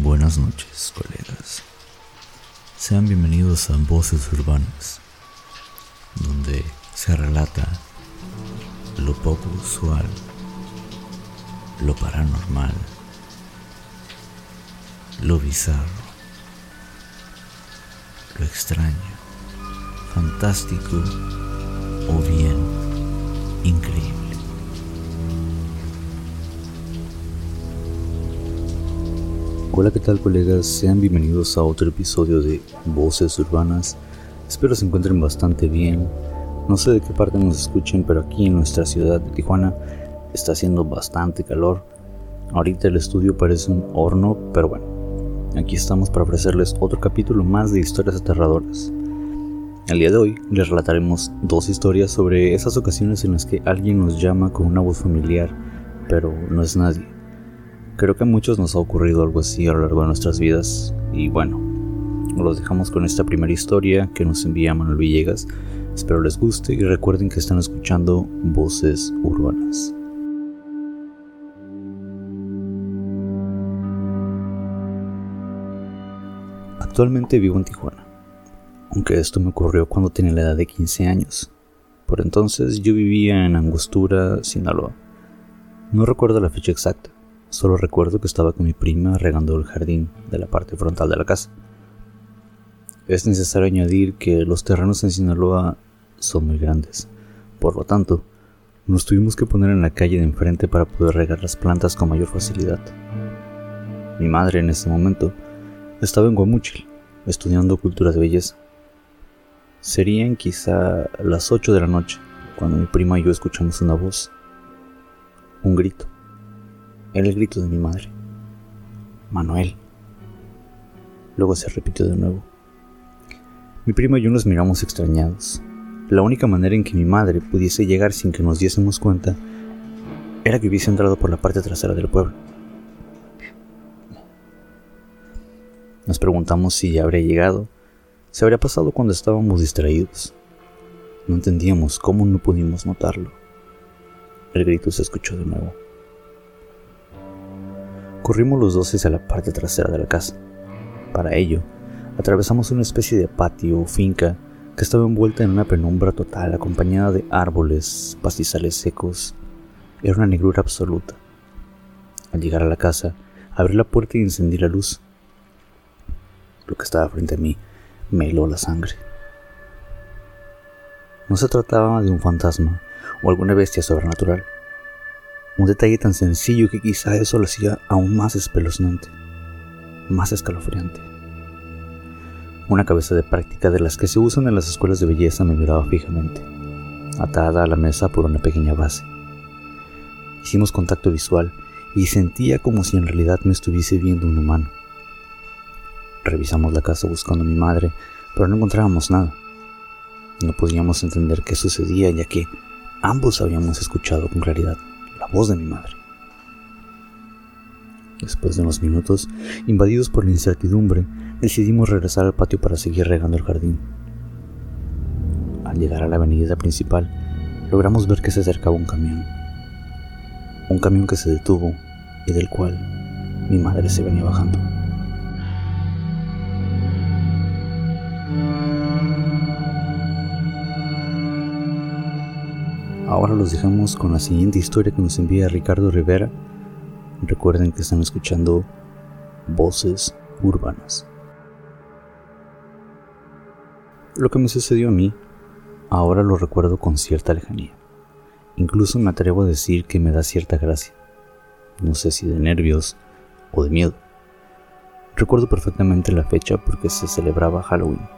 Buenas noches, colegas. Sean bienvenidos a Voces Urbanas, donde se relata lo poco usual, lo paranormal, lo bizarro, lo extraño, fantástico o bien Hola, ¿qué tal colegas? Sean bienvenidos a otro episodio de Voces Urbanas. Espero se encuentren bastante bien. No sé de qué parte nos escuchen, pero aquí en nuestra ciudad de Tijuana está haciendo bastante calor. Ahorita el estudio parece un horno, pero bueno, aquí estamos para ofrecerles otro capítulo más de historias aterradoras. El día de hoy les relataremos dos historias sobre esas ocasiones en las que alguien nos llama con una voz familiar, pero no es nadie. Creo que a muchos nos ha ocurrido algo así a lo largo de nuestras vidas y bueno, los dejamos con esta primera historia que nos envía Manuel Villegas. Espero les guste y recuerden que están escuchando Voces Urbanas. Actualmente vivo en Tijuana, aunque esto me ocurrió cuando tenía la edad de 15 años. Por entonces yo vivía en Angostura, Sinaloa. No recuerdo la fecha exacta, Solo recuerdo que estaba con mi prima regando el jardín de la parte frontal de la casa. Es necesario añadir que los terrenos en Sinaloa son muy grandes. Por lo tanto, nos tuvimos que poner en la calle de enfrente para poder regar las plantas con mayor facilidad. Mi madre en ese momento estaba en Guamúchil, estudiando cultura de belleza. Serían quizá las 8 de la noche cuando mi prima y yo escuchamos una voz, un grito. Era el grito de mi madre. Manuel. Luego se repitió de nuevo. Mi prima y yo nos miramos extrañados. La única manera en que mi madre pudiese llegar sin que nos diésemos cuenta era que hubiese entrado por la parte trasera del pueblo. Nos preguntamos si ya habría llegado, se habría pasado cuando estábamos distraídos. No entendíamos cómo no pudimos notarlo. El grito se escuchó de nuevo. Corrimos los dos hacia la parte trasera de la casa. Para ello, atravesamos una especie de patio o finca que estaba envuelta en una penumbra total acompañada de árboles, pastizales secos. Era una negrura absoluta. Al llegar a la casa, abrí la puerta y encendí la luz. Lo que estaba frente a mí me heló la sangre. No se trataba de un fantasma o alguna bestia sobrenatural. Un detalle tan sencillo que quizá eso lo hacía aún más espeluznante, más escalofriante. Una cabeza de práctica de las que se usan en las escuelas de belleza me miraba fijamente, atada a la mesa por una pequeña base. Hicimos contacto visual y sentía como si en realidad me estuviese viendo un humano. Revisamos la casa buscando a mi madre, pero no encontrábamos nada. No podíamos entender qué sucedía ya que ambos habíamos escuchado con claridad voz de mi madre. Después de unos minutos, invadidos por la incertidumbre, decidimos regresar al patio para seguir regando el jardín. Al llegar a la avenida principal, logramos ver que se acercaba un camión. Un camión que se detuvo y del cual mi madre se venía bajando. Ahora los dejamos con la siguiente historia que nos envía Ricardo Rivera. Recuerden que están escuchando voces urbanas. Lo que me sucedió a mí, ahora lo recuerdo con cierta lejanía. Incluso me atrevo a decir que me da cierta gracia. No sé si de nervios o de miedo. Recuerdo perfectamente la fecha porque se celebraba Halloween.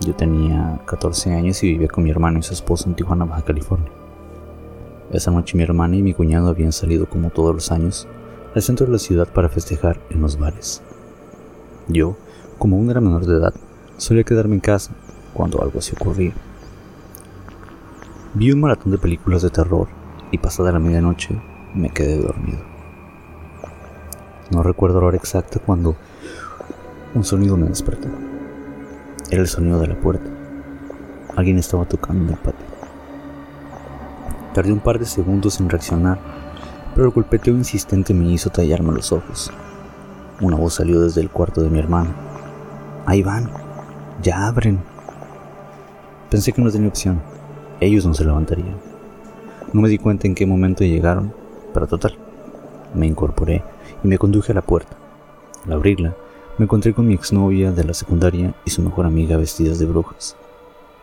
Yo tenía 14 años y vivía con mi hermano y su esposo en Tijuana, Baja California. Esa noche mi hermana y mi cuñado habían salido como todos los años al centro de la ciudad para festejar en los bares. Yo, como aún era menor de edad, solía quedarme en casa cuando algo así ocurría. Vi un maratón de películas de terror y pasada la medianoche me quedé dormido. No recuerdo la hora exacta cuando un sonido me despertó. Era el sonido de la puerta. Alguien estaba tocando el. Tardé un par de segundos en reaccionar, pero el golpeteo insistente me hizo tallarme los ojos. una voz salió desde el cuarto de mi hermano. Ahí van, ya abren. Pensé que no tenía opción, ellos no se levantarían. No me di cuenta en qué momento llegaron, pero total. Me incorporé y me conduje a la puerta. Al abrirla, me encontré con mi exnovia de la secundaria y su mejor amiga vestidas de brujas.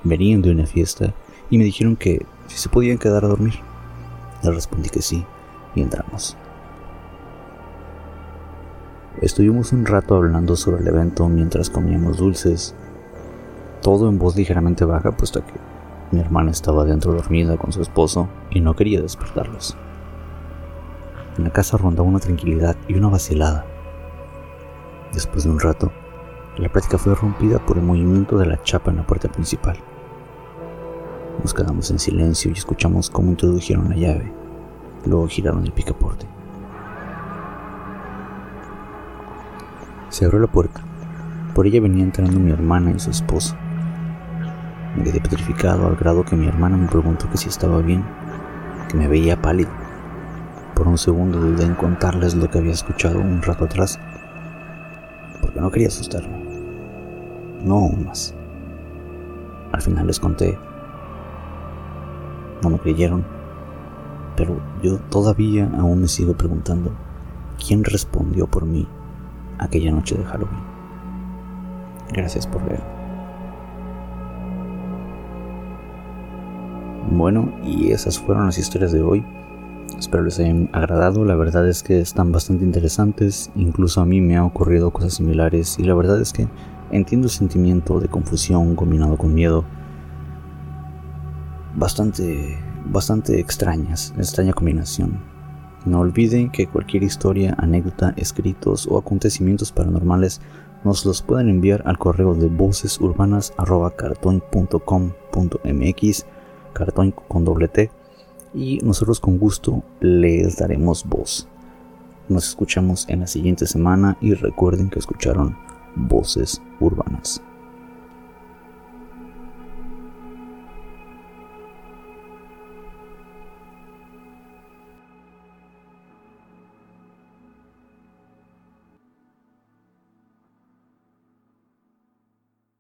Venían de una fiesta y me dijeron que si se podían quedar a dormir. Les respondí que sí y entramos. Estuvimos un rato hablando sobre el evento mientras comíamos dulces, todo en voz ligeramente baja puesto que mi hermana estaba dentro dormida con su esposo y no quería despertarlos. En la casa rondaba una tranquilidad y una vacilada. Después de un rato, la práctica fue rompida por el movimiento de la chapa en la puerta principal. Nos quedamos en silencio y escuchamos cómo introdujeron la llave. Luego giraron el picaporte. Se abrió la puerta. Por ella venía entrando mi hermana y su esposo. Me quedé petrificado al grado que mi hermana me preguntó que si estaba bien, que me veía pálido. Por un segundo dudé en contarles lo que había escuchado un rato atrás, porque no quería asustarme. No aún más. Al final les conté. No me creyeron, pero yo todavía aún me sigo preguntando quién respondió por mí aquella noche de Halloween. Gracias por leer. Bueno, y esas fueron las historias de hoy. Espero les hayan agradado, la verdad es que están bastante interesantes, incluso a mí me han ocurrido cosas similares y la verdad es que entiendo el sentimiento de confusión combinado con miedo. Bastante, bastante extrañas, extraña combinación. No olviden que cualquier historia, anécdota, escritos o acontecimientos paranormales nos los pueden enviar al correo de vocesurbanas.cartón.com.mx cartón con doble T y nosotros con gusto les daremos voz. Nos escuchamos en la siguiente semana y recuerden que escucharon voces urbanas.